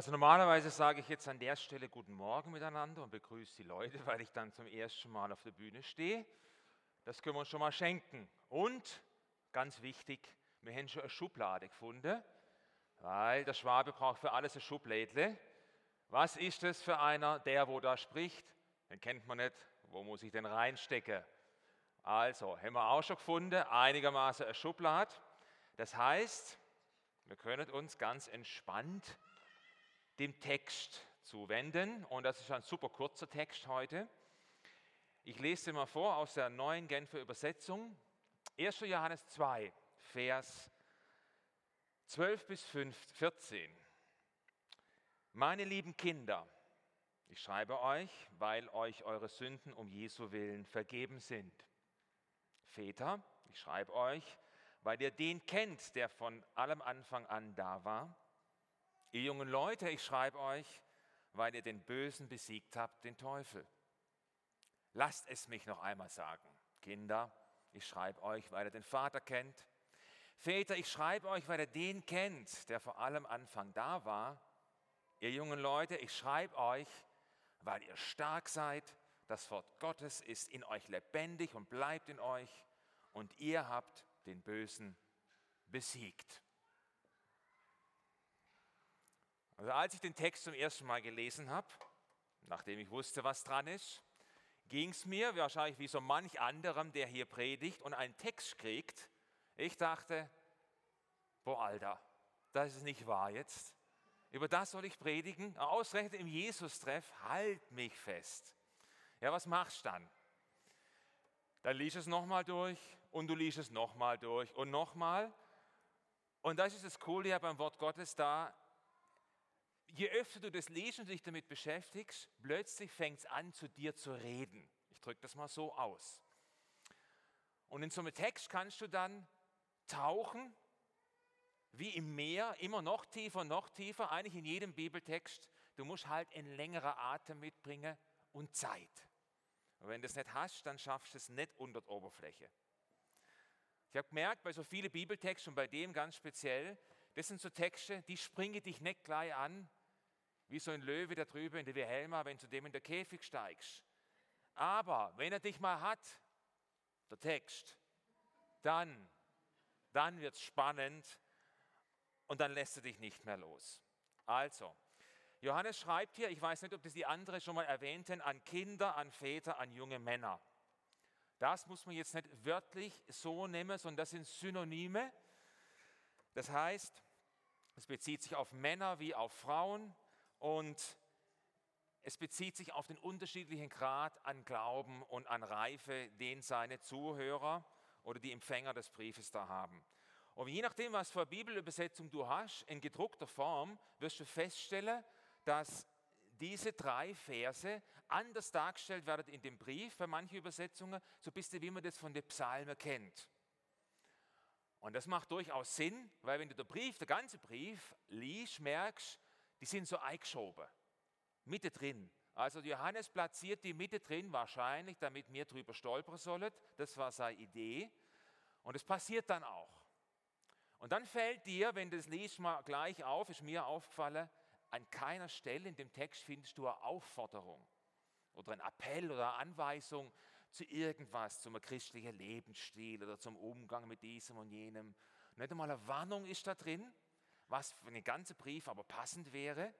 Also normalerweise sage ich jetzt an der Stelle Guten Morgen miteinander und begrüße die Leute, weil ich dann zum ersten Mal auf der Bühne stehe. Das können wir uns schon mal schenken. Und ganz wichtig, wir haben schon eine Schublade gefunden, weil der Schwabe braucht für alles ein Schublädle. Was ist das für einer, der wo da spricht? Den kennt man nicht. Wo muss ich denn reinstecken? Also, haben wir auch schon gefunden, einigermaßen eine Schublade. Das heißt, wir können uns ganz entspannt dem Text zuwenden. Und das ist ein super kurzer Text heute. Ich lese mal vor aus der neuen Genfer Übersetzung. 1. Johannes 2, Vers 12 bis 14. Meine lieben Kinder, ich schreibe euch, weil euch eure Sünden um Jesu willen vergeben sind. Väter, ich schreibe euch, weil ihr den kennt, der von allem Anfang an da war. Ihr jungen Leute, ich schreibe euch, weil ihr den Bösen besiegt habt, den Teufel. Lasst es mich noch einmal sagen. Kinder, ich schreibe euch, weil ihr den Vater kennt. Väter, ich schreibe euch, weil ihr den kennt, der vor allem Anfang da war. Ihr jungen Leute, ich schreibe euch, weil ihr stark seid. Das Wort Gottes ist in euch lebendig und bleibt in euch. Und ihr habt den Bösen besiegt. Also als ich den Text zum ersten Mal gelesen habe, nachdem ich wusste, was dran ist, ging es mir wahrscheinlich wie so manch anderem, der hier predigt und einen Text kriegt. Ich dachte, boah, Alter, das ist nicht wahr jetzt. Über das soll ich predigen. Ausgerechnet im Jesus-Treff, halt mich fest. Ja, was machst du dann? Dann liest es nochmal durch und du liest es nochmal durch und nochmal. Und das ist das Coole ja beim Wort Gottes da, je öfter du das liest und dich damit beschäftigst, plötzlich fängt es an, zu dir zu reden. Ich drücke das mal so aus. Und in so einem Text kannst du dann tauchen, wie im Meer, immer noch tiefer, noch tiefer, eigentlich in jedem Bibeltext. Du musst halt ein längerer Atem mitbringen und Zeit. Und wenn du das nicht hast, dann schaffst du es nicht unter der Oberfläche. Ich habe gemerkt, bei so vielen Bibeltexten und bei dem ganz speziell, das sind so Texte, die springen dich nicht gleich an, wie so ein Löwe da drüben in der Wilhelma, wenn du dem in der Käfig steigst. Aber wenn er dich mal hat, der Text, dann, dann wird es spannend und dann lässt er dich nicht mehr los. Also, Johannes schreibt hier, ich weiß nicht, ob das die anderen schon mal erwähnten, an Kinder, an Väter, an junge Männer. Das muss man jetzt nicht wörtlich so nehmen, sondern das sind Synonyme. Das heißt, es bezieht sich auf Männer wie auf Frauen, und es bezieht sich auf den unterschiedlichen Grad an Glauben und an Reife, den seine Zuhörer oder die Empfänger des Briefes da haben. Und je nachdem, was für Bibelübersetzung du hast, in gedruckter Form, wirst du feststellen, dass diese drei Verse anders dargestellt werden in dem Brief, bei manchen Übersetzungen, so bist du, wie man das von den Psalmen kennt. Und das macht durchaus Sinn, weil wenn du den Brief, der ganze Brief liest, merkst, die sind so eingeschoben, Mitte drin. Also Johannes platziert die Mitte drin, wahrscheinlich, damit wir drüber stolpern sollen. Das war seine Idee. Und es passiert dann auch. Und dann fällt dir, wenn du das liest, mal gleich auf, ist mir aufgefallen, an keiner Stelle in dem Text findest du eine Aufforderung oder ein Appell oder eine Anweisung zu irgendwas, zum christlichen Lebensstil oder zum Umgang mit diesem und jenem. Nicht einmal eine Warnung ist da drin, was für den ganzen Brief aber passend wäre,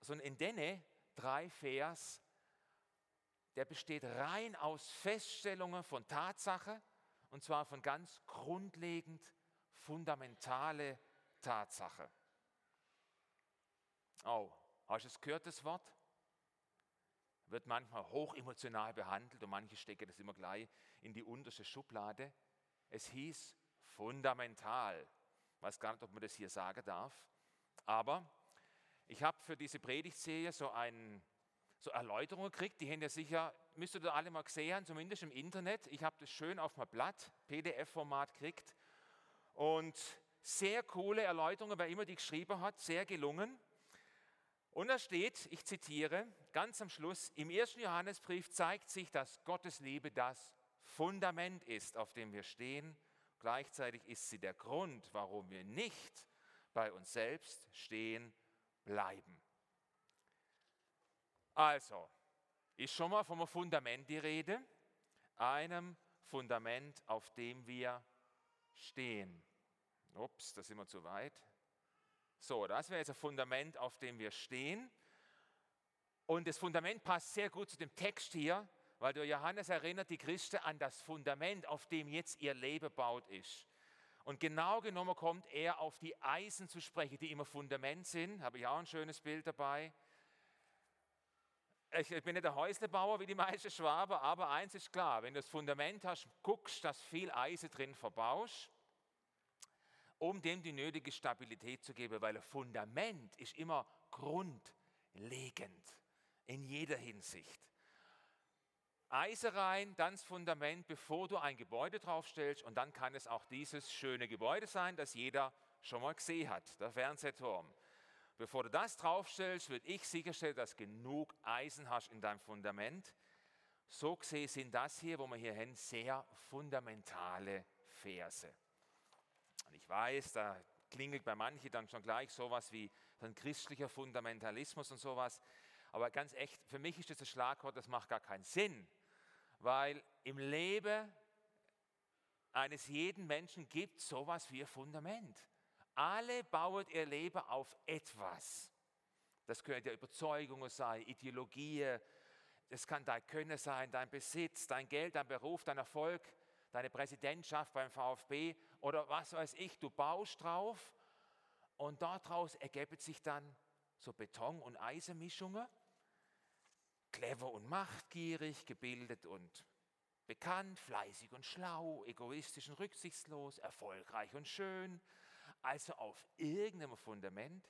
sondern in denne drei Vers, der besteht rein aus Feststellungen von Tatsache und zwar von ganz grundlegend fundamentale Tatsache. Oh, hast du es gehört, das Wort? Wird manchmal hochemotional behandelt und manche stecken das immer gleich in die unterste Schublade. Es hieß fundamental. Weiß gar nicht, ob man das hier sagen darf. Aber ich habe für diese Predigtserie so, ein, so Erläuterungen gekriegt, die haben ja sicher, müsstet ihr alle mal gesehen haben, zumindest im Internet. Ich habe das schön auf meinem Blatt, PDF-Format gekriegt. Und sehr coole Erläuterungen, wer immer die geschrieben hat, sehr gelungen. Und da steht, ich zitiere, ganz am Schluss, im ersten Johannesbrief zeigt sich, dass Gottes Liebe das Fundament ist, auf dem wir stehen Gleichzeitig ist sie der Grund, warum wir nicht bei uns selbst stehen bleiben. Also, ist schon mal vom Fundament die Rede, einem Fundament, auf dem wir stehen. Ups, da sind wir zu weit. So, das wäre jetzt ein Fundament, auf dem wir stehen. Und das Fundament passt sehr gut zu dem Text hier, weil der Johannes erinnert die Christen an das Fundament, auf dem jetzt ihr Leben baut ist. Und genau genommen kommt er auf die Eisen zu sprechen, die immer Fundament sind. Habe ich auch ein schönes Bild dabei. Ich bin nicht der Häuslebauer wie die meisten Schwaben, aber eins ist klar, wenn du das Fundament hast, guckst, dass viel Eisen drin verbaust, um dem die nötige Stabilität zu geben, weil ein Fundament ist immer grundlegend in jeder Hinsicht. Eisen rein, dann das Fundament, bevor du ein Gebäude draufstellst. Und dann kann es auch dieses schöne Gebäude sein, das jeder schon mal gesehen hat, der Fernsehturm. Bevor du das draufstellst, würde ich sicherstellen, dass genug Eisen hast in deinem Fundament. So gesehen sind das hier, wo wir hier hin, sehr fundamentale Verse. Und ich weiß, da klingelt bei manchen dann schon gleich sowas wie ein christlicher Fundamentalismus und sowas. Aber ganz echt, für mich ist das ein Schlagwort, das macht gar keinen Sinn weil im Leben eines jeden Menschen gibt es sowas wie ein Fundament. Alle bauen ihr Leben auf etwas. Das können ja Überzeugungen sein, Ideologien, das kann dein Können sein, dein Besitz, dein Geld, dein Beruf, dein Erfolg, deine Präsidentschaft beim VfB oder was weiß ich. Du baust drauf und daraus ergeben sich dann so Beton- und Eisenmischungen clever und machtgierig, gebildet und bekannt, fleißig und schlau, egoistisch und rücksichtslos, erfolgreich und schön. Also auf irgendeinem Fundament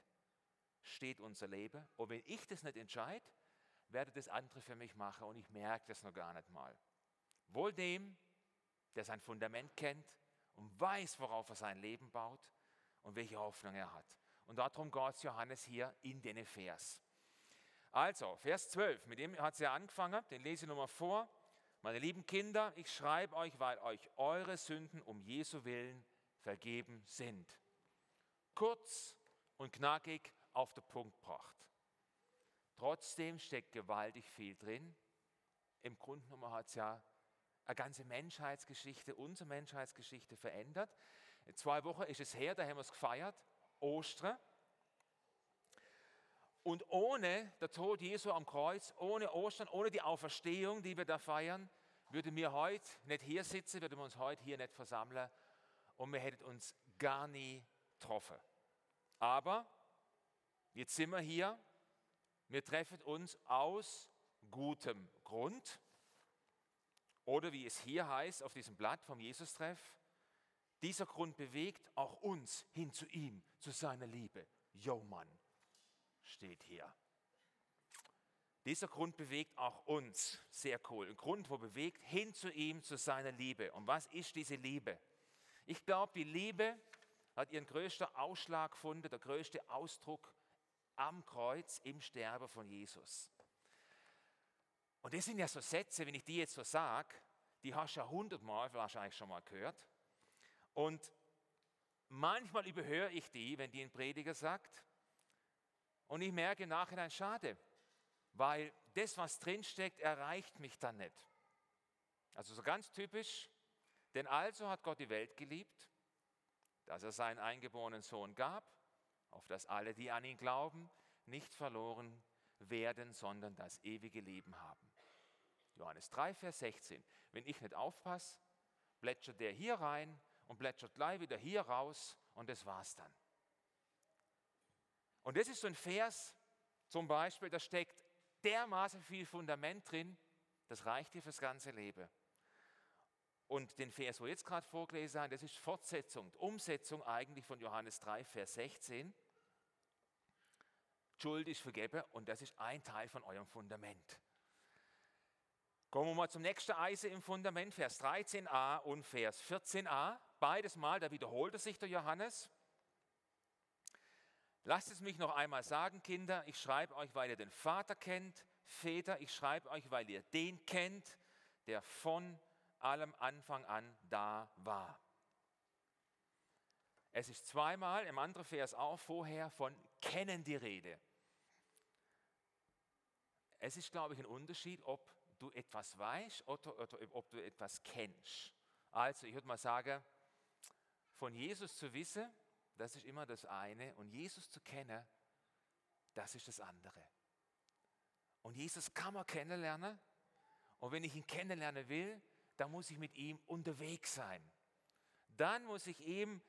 steht unser Leben. Und wenn ich das nicht entscheide, werde das andere für mich machen und ich merke das noch gar nicht mal. Wohl dem, der sein Fundament kennt und weiß, worauf er sein Leben baut und welche Hoffnung er hat. Und darum geht es Johannes hier in den Vers. Also, Vers 12, mit dem hat es ja angefangen, den lese ich nochmal vor. Meine lieben Kinder, ich schreibe euch, weil euch eure Sünden um Jesu willen vergeben sind. Kurz und knackig auf den Punkt gebracht. Trotzdem steckt gewaltig viel drin. Im Grunde genommen hat es ja eine ganze Menschheitsgeschichte, unsere Menschheitsgeschichte verändert. In zwei Wochen ist es her, da haben wir es gefeiert, Ostern. Und ohne der Tod Jesu am Kreuz, ohne Ostern, ohne die Auferstehung, die wir da feiern, würden wir heute nicht hier sitzen, würden wir uns heute hier nicht versammeln und wir hätten uns gar nie getroffen. Aber jetzt sind wir hier, wir treffen uns aus gutem Grund. Oder wie es hier heißt auf diesem Blatt vom Jesus-Treff, dieser Grund bewegt auch uns hin zu ihm, zu seiner Liebe. Jo Mann, steht hier. Dieser Grund bewegt auch uns. Sehr cool. Ein Grund, wo bewegt hin zu ihm, zu seiner Liebe. Und was ist diese Liebe? Ich glaube, die Liebe hat ihren größten Ausschlag gefunden, der größte Ausdruck am Kreuz, im Sterben von Jesus. Und das sind ja so Sätze, wenn ich die jetzt so sage, die hast du ja hundertmal wahrscheinlich schon mal gehört. Und manchmal überhöre ich die, wenn die ein Prediger sagt. Und ich merke im Nachhinein, schade, weil das, was drinsteckt, erreicht mich dann nicht. Also so ganz typisch, denn also hat Gott die Welt geliebt, dass er seinen eingeborenen Sohn gab, auf dass alle, die an ihn glauben, nicht verloren werden, sondern das ewige Leben haben. Johannes 3, Vers 16. Wenn ich nicht aufpasse, plätschert der hier rein und plätschert gleich wieder hier raus und das war's dann. Und das ist so ein Vers zum Beispiel, da steckt dermaßen viel Fundament drin, das reicht dir fürs ganze Leben. Und den Vers, wo wir jetzt gerade vorgelesen haben, das ist Fortsetzung, Umsetzung eigentlich von Johannes 3, Vers 16. Schuld ist vergeben und das ist ein Teil von eurem Fundament. Kommen wir mal zum nächsten Eisen im Fundament, Vers 13a und Vers 14a. Beides Mal, da wiederholte sich der Johannes. Lasst es mich noch einmal sagen, Kinder, ich schreibe euch, weil ihr den Vater kennt. Väter, ich schreibe euch, weil ihr den kennt, der von allem Anfang an da war. Es ist zweimal im anderen Vers auch vorher von kennen die Rede. es ist, glaube ich, ein Unterschied, ob du etwas weißt oder, oder ob du etwas kennst. Also, ich würde mal sagen, von Jesus zu wissen, das ist immer das eine, und Jesus zu kennen, das ist das andere. Und Jesus kann man kennenlernen, und wenn ich ihn kennenlernen will, dann muss ich mit ihm unterwegs sein. Dann muss ich ihm,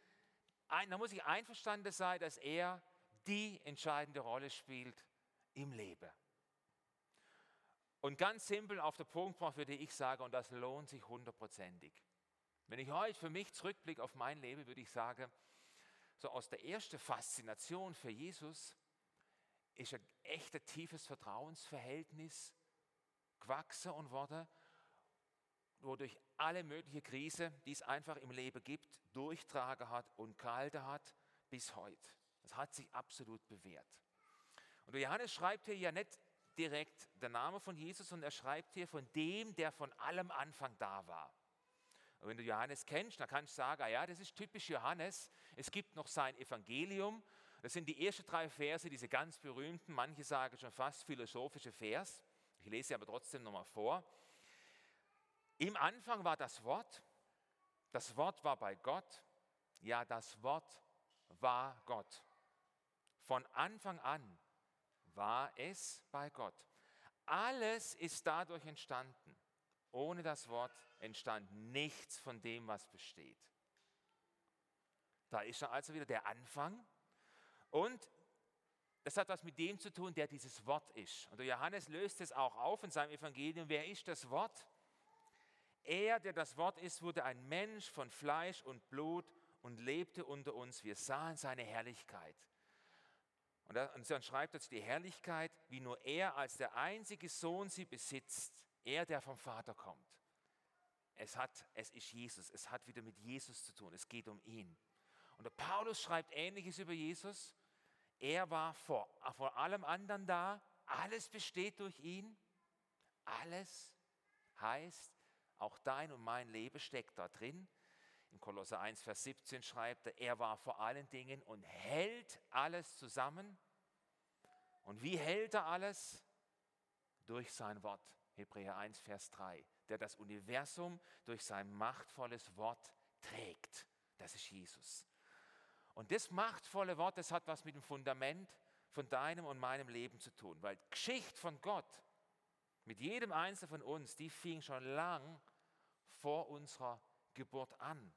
dann muss ich einverstanden sein, dass er die entscheidende Rolle spielt im Leben. Und ganz simpel auf der Punkt, würde ich sagen, und das lohnt sich hundertprozentig. Wenn ich heute für mich zurückblicke auf mein Leben, würde ich sagen, so aus der ersten Faszination für Jesus ist ein echtes tiefes Vertrauensverhältnis gewachsen und wurde, wodurch alle möglichen Krisen, die es einfach im Leben gibt, durchtragen hat und gehalten hat bis heute. Das hat sich absolut bewährt. Und Johannes schreibt hier ja nicht direkt der Name von Jesus, sondern er schreibt hier von dem, der von allem Anfang da war. Und wenn du Johannes kennst, dann kannst du sagen, ah ja, das ist typisch Johannes. Es gibt noch sein Evangelium. Das sind die ersten drei Verse, diese ganz berühmten, manche sagen schon fast philosophische Vers. Ich lese sie aber trotzdem nochmal vor. Im Anfang war das Wort, das Wort war bei Gott, ja, das Wort war Gott. Von Anfang an war es bei Gott. Alles ist dadurch entstanden. Ohne das Wort entstand nichts von dem, was besteht. Da ist also wieder der Anfang. Und das hat was mit dem zu tun, der dieses Wort ist. Und Johannes löst es auch auf in seinem Evangelium. Wer ist das Wort? Er, der das Wort ist, wurde ein Mensch von Fleisch und Blut und lebte unter uns. Wir sahen seine Herrlichkeit. Und dann schreibt er die Herrlichkeit, wie nur er als der einzige Sohn sie besitzt, er, der vom Vater kommt. Es, hat, es ist Jesus, es hat wieder mit Jesus zu tun, es geht um ihn. Und der Paulus schreibt ähnliches über Jesus. Er war vor, vor allem anderen da, alles besteht durch ihn. Alles heißt, auch dein und mein Leben steckt da drin. In Kolosser 1, Vers 17 schreibt er, er war vor allen Dingen und hält alles zusammen. Und wie hält er alles? Durch sein Wort. Hebräer 1, Vers 3. Der das Universum durch sein machtvolles Wort trägt. Das ist Jesus. Und das machtvolle Wort, das hat was mit dem Fundament von deinem und meinem Leben zu tun. Weil Geschichte von Gott mit jedem Einzelnen von uns, die fing schon lang vor unserer Geburt an.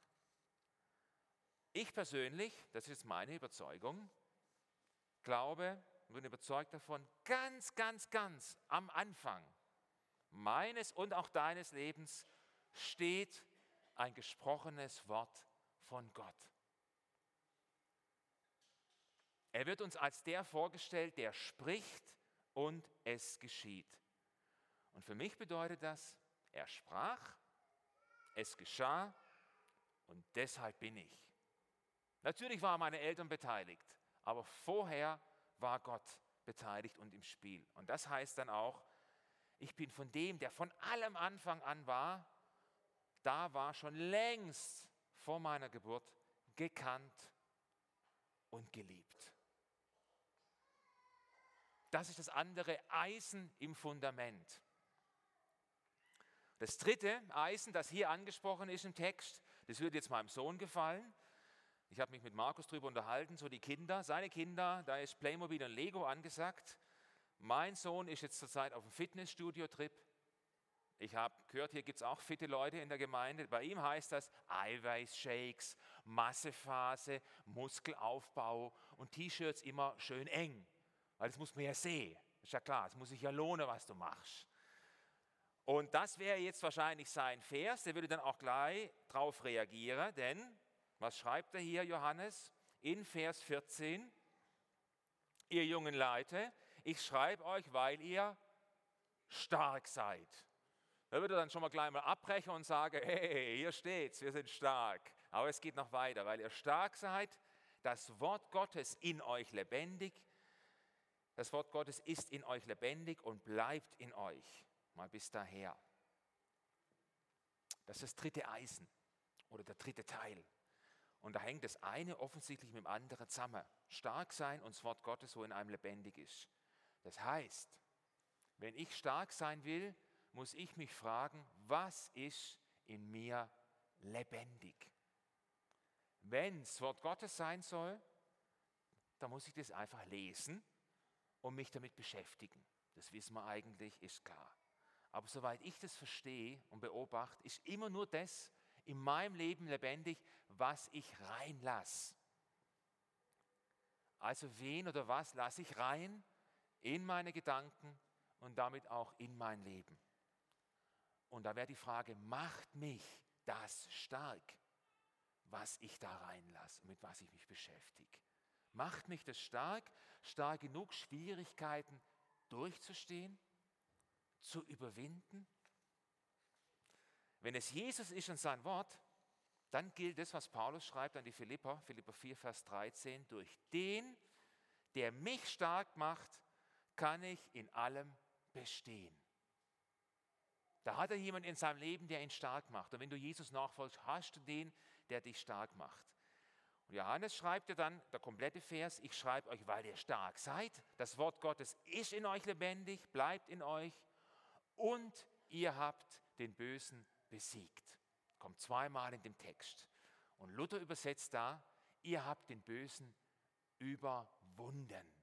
Ich persönlich, das ist meine Überzeugung, glaube und bin überzeugt davon, ganz, ganz, ganz am Anfang meines und auch deines Lebens steht ein gesprochenes Wort von Gott. Er wird uns als der vorgestellt, der spricht und es geschieht. Und für mich bedeutet das, er sprach, es geschah und deshalb bin ich. Natürlich waren meine Eltern beteiligt, aber vorher war Gott beteiligt und im Spiel. Und das heißt dann auch, ich bin von dem, der von allem Anfang an war, da war schon längst vor meiner Geburt gekannt und geliebt. Das ist das andere Eisen im Fundament. Das dritte Eisen, das hier angesprochen ist im Text, das wird jetzt meinem Sohn gefallen. Ich habe mich mit Markus darüber unterhalten, so die Kinder, seine Kinder, da ist Playmobil und Lego angesagt. Mein Sohn ist jetzt zurzeit auf einem Fitnessstudio-Trip. Ich habe gehört, hier gibt es auch fitte Leute in der Gemeinde. Bei ihm heißt das Eiweißshakes, Massephase, Muskelaufbau und T-Shirts immer schön eng. Weil das muss man ja sehen. Ist ja klar, es muss sich ja lohnen, was du machst. Und das wäre jetzt wahrscheinlich sein Vers, der würde dann auch gleich darauf reagieren, denn was schreibt er hier, Johannes? In Vers 14, ihr jungen Leute, ich schreibe euch, weil ihr stark seid. Da würde er dann schon mal gleich mal abbrechen und sagen, hey, hier steht's, wir sind stark. Aber es geht noch weiter, weil ihr stark seid, das Wort Gottes in euch lebendig, das Wort Gottes ist in euch lebendig und bleibt in euch mal bis daher. Das ist das dritte Eisen oder der dritte Teil. Und da hängt das eine offensichtlich mit dem anderen zusammen. Stark sein und das Wort Gottes, wo in einem lebendig ist. Das heißt, Wenn ich stark sein will, muss ich mich fragen, was ist in mir lebendig? Wenn es Wort Gottes sein soll, dann muss ich das einfach lesen und mich damit beschäftigen. Das wissen wir eigentlich, ist klar. Aber soweit ich das verstehe und beobachte, ist immer nur das in meinem Leben lebendig, was ich reinlasse. Also wen oder was lasse ich rein in meine Gedanken und damit auch in mein Leben? Und da wäre die Frage, macht mich das stark, was ich da reinlasse und mit was ich mich beschäftige? Macht mich das stark, stark genug, Schwierigkeiten durchzustehen, zu überwinden? Wenn es Jesus ist und sein Wort, dann gilt das, was Paulus schreibt an die Philipper, Philipper 4, Vers 13, durch den, der mich stark macht, kann ich in allem bestehen. Da hat er jemanden in seinem Leben, der ihn stark macht. Und wenn du Jesus nachfolgst, hast du den, der dich stark macht. Und Johannes schreibt ja dann, der komplette Vers, ich schreibe euch, weil ihr stark seid. Das Wort Gottes ist in euch lebendig, bleibt in euch und ihr habt den Bösen besiegt. Kommt zweimal in dem Text. Und Luther übersetzt da, ihr habt den Bösen überwunden.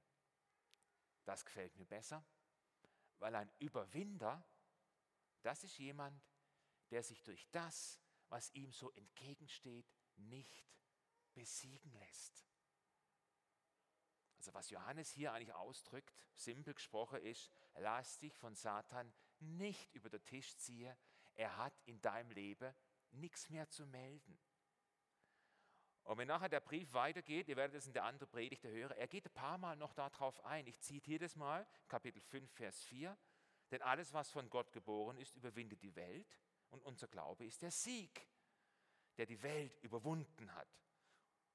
Das gefällt mir besser, weil ein Überwinder, das ist jemand, der sich durch das, was ihm so entgegensteht, nicht besiegen lässt. Also was Johannes hier eigentlich ausdrückt, simpel gesprochen ist, lass dich von Satan nicht über den Tisch ziehen, er hat in deinem Leben nichts mehr zu melden. Und wenn nachher der Brief weitergeht, ihr werdet es in der anderen Predigt hören, er geht ein paar Mal noch darauf ein. Ich zitiere das mal, Kapitel 5, Vers 4. Denn alles, was von Gott geboren ist, überwindet die Welt. Und unser Glaube ist der Sieg, der die Welt überwunden hat.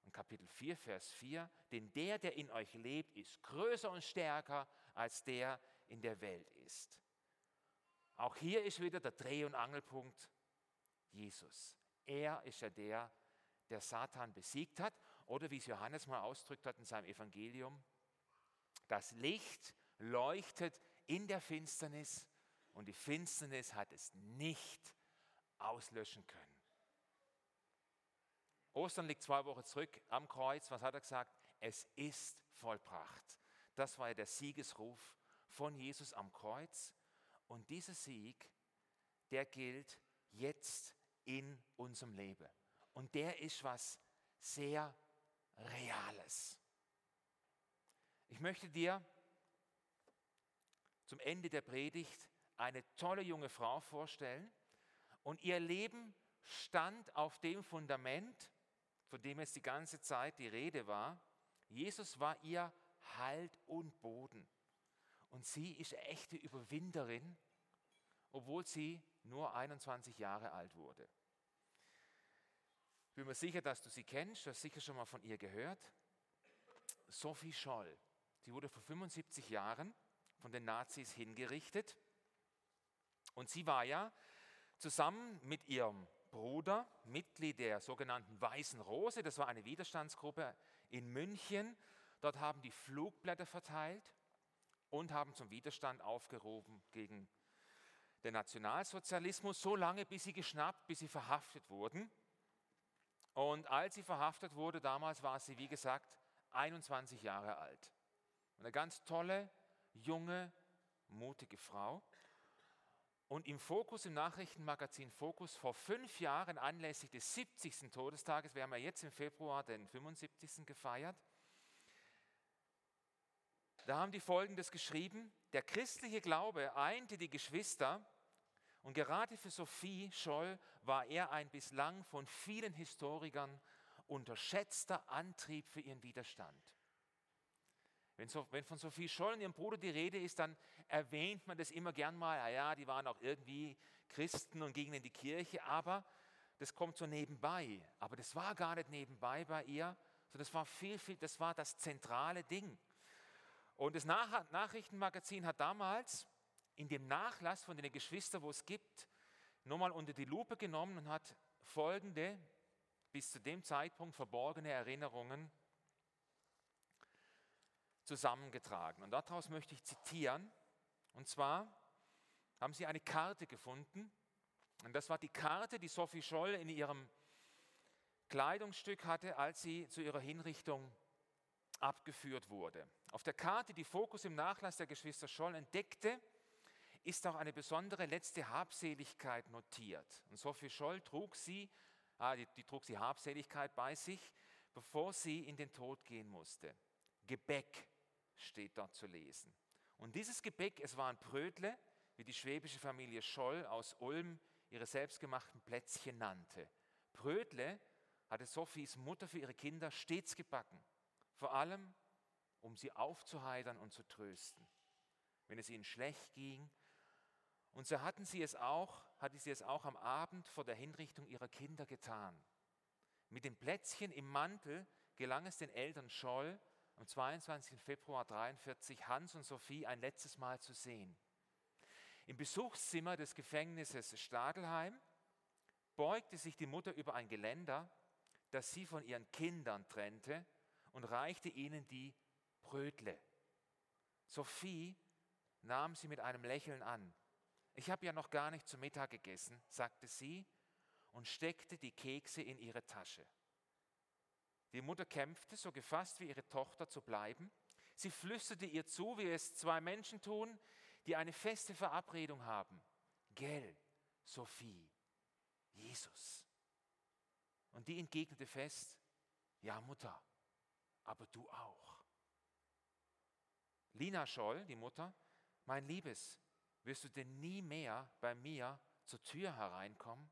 Und Kapitel 4, Vers 4, denn der, der in euch lebt, ist größer und stärker als der in der Welt ist. Auch hier ist wieder der Dreh- und Angelpunkt Jesus. Er ist ja der, der Satan besiegt hat. Oder wie es Johannes mal ausdrückt hat in seinem Evangelium, das Licht leuchtet in der Finsternis und die Finsternis hat es nicht auslöschen können. Ostern liegt zwei Wochen zurück am Kreuz. Was hat er gesagt? Es ist vollbracht. Das war ja der Siegesruf von Jesus am Kreuz. Und dieser Sieg, der gilt jetzt in unserem Leben. Und der ist was sehr Reales. Ich möchte dir zum Ende der Predigt eine tolle junge Frau vorstellen. Und ihr Leben stand auf dem Fundament, von dem es die ganze Zeit die Rede war. Jesus war ihr Halt und Boden. Und sie ist echte Überwinderin, obwohl sie nur 21 Jahre alt wurde. Ich bin mir sicher, dass du sie kennst, du hast sicher schon mal von ihr gehört. Sophie Scholl. Sie wurde vor 75 Jahren von den Nazis hingerichtet. Und sie war ja zusammen mit ihrem Bruder Mitglied der sogenannten Weißen Rose. Das war eine Widerstandsgruppe in München. Dort haben die Flugblätter verteilt und haben zum Widerstand aufgerufen gegen den Nationalsozialismus, so lange, bis sie geschnappt, bis sie verhaftet wurden. Und als sie verhaftet wurde, damals war sie, wie gesagt, 21 Jahre alt. Eine ganz tolle, junge, mutige Frau. Und im Fokus, im Nachrichtenmagazin Fokus, vor fünf Jahren anlässlich des 70. Todestages, wir haben ja jetzt im Februar den 75. gefeiert, da haben die Folgendes geschrieben, der christliche Glaube einte die Geschwister und gerade für Sophie Scholl war er ein bislang von vielen Historikern unterschätzter Antrieb für ihren Widerstand. Wenn, von Sophie Scholl und ihrem Bruder die Rede ist, dann erwähnt man das immer gern mal, ja, ja, die waren auch irgendwie Christen und gingen in die Kirche, aber das kommt so nebenbei. Aber das war gar nicht nebenbei bei ihr, sondern das war viel, viel, das war das zentrale Ding. Und das Nach Nachrichtenmagazin hat damals in dem Nachlass von den Geschwistern, wo es gibt, nochmal unter die Lupe genommen und hat folgende, bis zu dem Zeitpunkt verborgene Erinnerungen zusammengetragen. Und daraus möchte ich zitieren, und zwar haben sie eine Karte gefunden. Und das war die Karte, die Sophie Scholl in ihrem Kleidungsstück hatte, als sie zu ihrer Hinrichtung abgeführt wurde. Auf der Karte, die Fokus im Nachlass der Geschwister Scholl entdeckte, ist auch eine besondere letzte Habseligkeit notiert. Und Sophie Scholl trug sie, ah, die, die trug sie Habseligkeit bei sich, bevor sie in den Tod gehen musste. Gebäck steht dort zu lesen. Und dieses Gebäck, es waren Brötle, wie die schwäbische Familie Scholl aus Ulm ihre selbstgemachten Plätzchen nannte. Brötle hatte Sophies Mutter für ihre Kinder stets gebacken, vor allem um sie aufzuheitern und zu trösten, wenn es ihnen schlecht ging. Und so hatten sie es auch, hatte sie es auch am Abend vor der Hinrichtung ihrer Kinder getan. Mit dem Plätzchen im Mantel gelang es den Eltern Scholl, am 22. Februar 1943 Hans und Sophie ein letztes Mal zu sehen. Im Besuchszimmer des Gefängnisses Stadelheim beugte sich die Mutter über ein Geländer, das sie von ihren Kindern trennte, und reichte ihnen die Brötle. Sophie nahm sie mit einem Lächeln an. Ich habe ja noch gar nicht zu Mittag gegessen, sagte sie und steckte die Kekse in ihre Tasche. Die Mutter kämpfte, so gefasst wie ihre Tochter zu bleiben. Sie flüsterte ihr zu, wie es zwei Menschen tun, die eine feste Verabredung haben. Gell, Sophie, Jesus. Und die entgegnete fest, ja Mutter, aber du auch. Lina Scholl, die Mutter, mein Liebes, wirst du denn nie mehr bei mir zur Tür hereinkommen?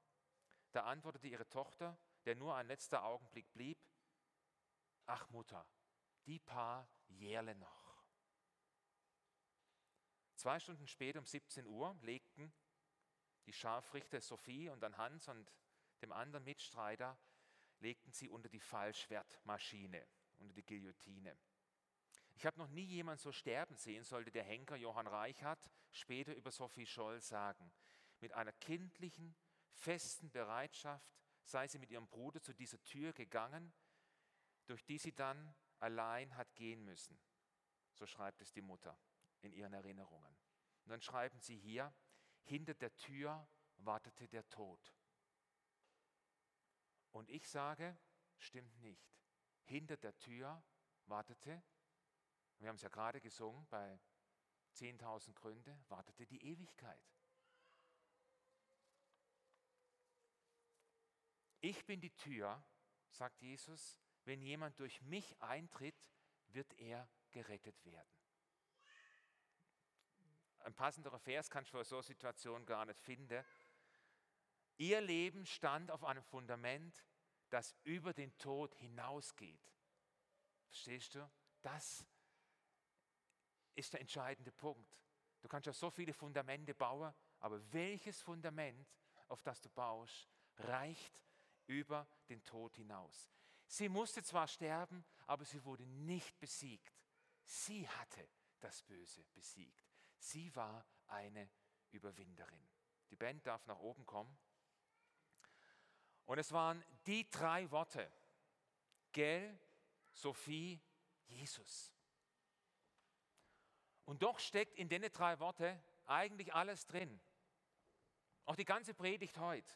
Da antwortete ihre Tochter, der nur ein letzter Augenblick blieb, ach Mutter, die paar Jährle noch. Zwei Stunden später um 17 Uhr legten die Scharfrichter Sophie und dann Hans und dem anderen Mitstreiter legten sie unter die Fallschwertmaschine, unter die Guillotine. Ich habe noch nie jemand so sterben sehen, sollte der Henker Johann Reichhardt später über Sophie Scholl sagen. Mit einer kindlichen, festen Bereitschaft sei sie mit ihrem Bruder zu dieser Tür gegangen, durch die sie dann allein hat gehen müssen. So schreibt es die Mutter in ihren Erinnerungen. Und dann schreiben sie hier, hinter der Tür wartete der Tod. Und ich sage, stimmt nicht. Hinter der Tür wartete, wir haben es ja gerade gesungen bei 10.000 Gründe, wartete die Ewigkeit. Ich bin die Tür, sagt Jesus, wenn jemand durch mich eintritt, wird er gerettet werden. Ein passenderer Vers kann ich für so eine Situation gar nicht finden. Ihr Leben stand auf einem Fundament, das über den Tod hinausgeht. Verstehst du? Das ist der entscheidende Punkt. Du kannst ja so viele Fundamente bauen, aber welches Fundament, auf das du baust, reicht über den Tod hinaus? Sie musste zwar sterben, aber sie wurde nicht besiegt. Sie hatte das Böse besiegt. Sie war eine Überwinderin. Die Band darf nach oben kommen. Und es waren die drei Worte. Gell, Sophie, Jesus. Und doch steckt in den drei Worte eigentlich alles drin. Auch die ganze Predigt heute.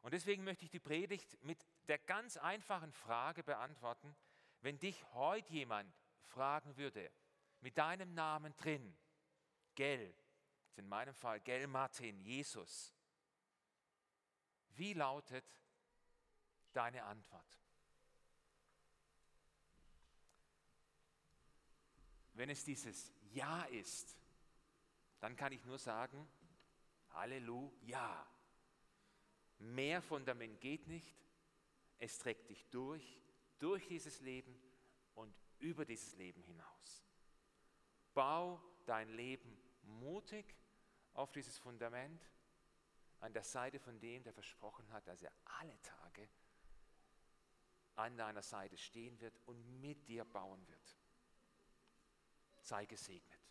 Und deswegen möchte ich die Predigt mit der ganz einfachen Frage beantworten, wenn dich heute jemand fragen würde, mit deinem Namen drin, Gell, in meinem Fall Gell Martin, Jesus, wie lautet deine Antwort? Wenn es dieses Ja ist, dann kann ich nur sagen, Halleluja. Mehr Fundament geht nicht. Es trägt dich durch, durch dieses Leben und über dieses Leben hinaus. Bau dein Leben mutig auf dieses Fundament an der Seite von dem, der versprochen hat, dass er alle Tage an deiner Seite stehen wird und mit dir bauen wird. Sei gesegnet.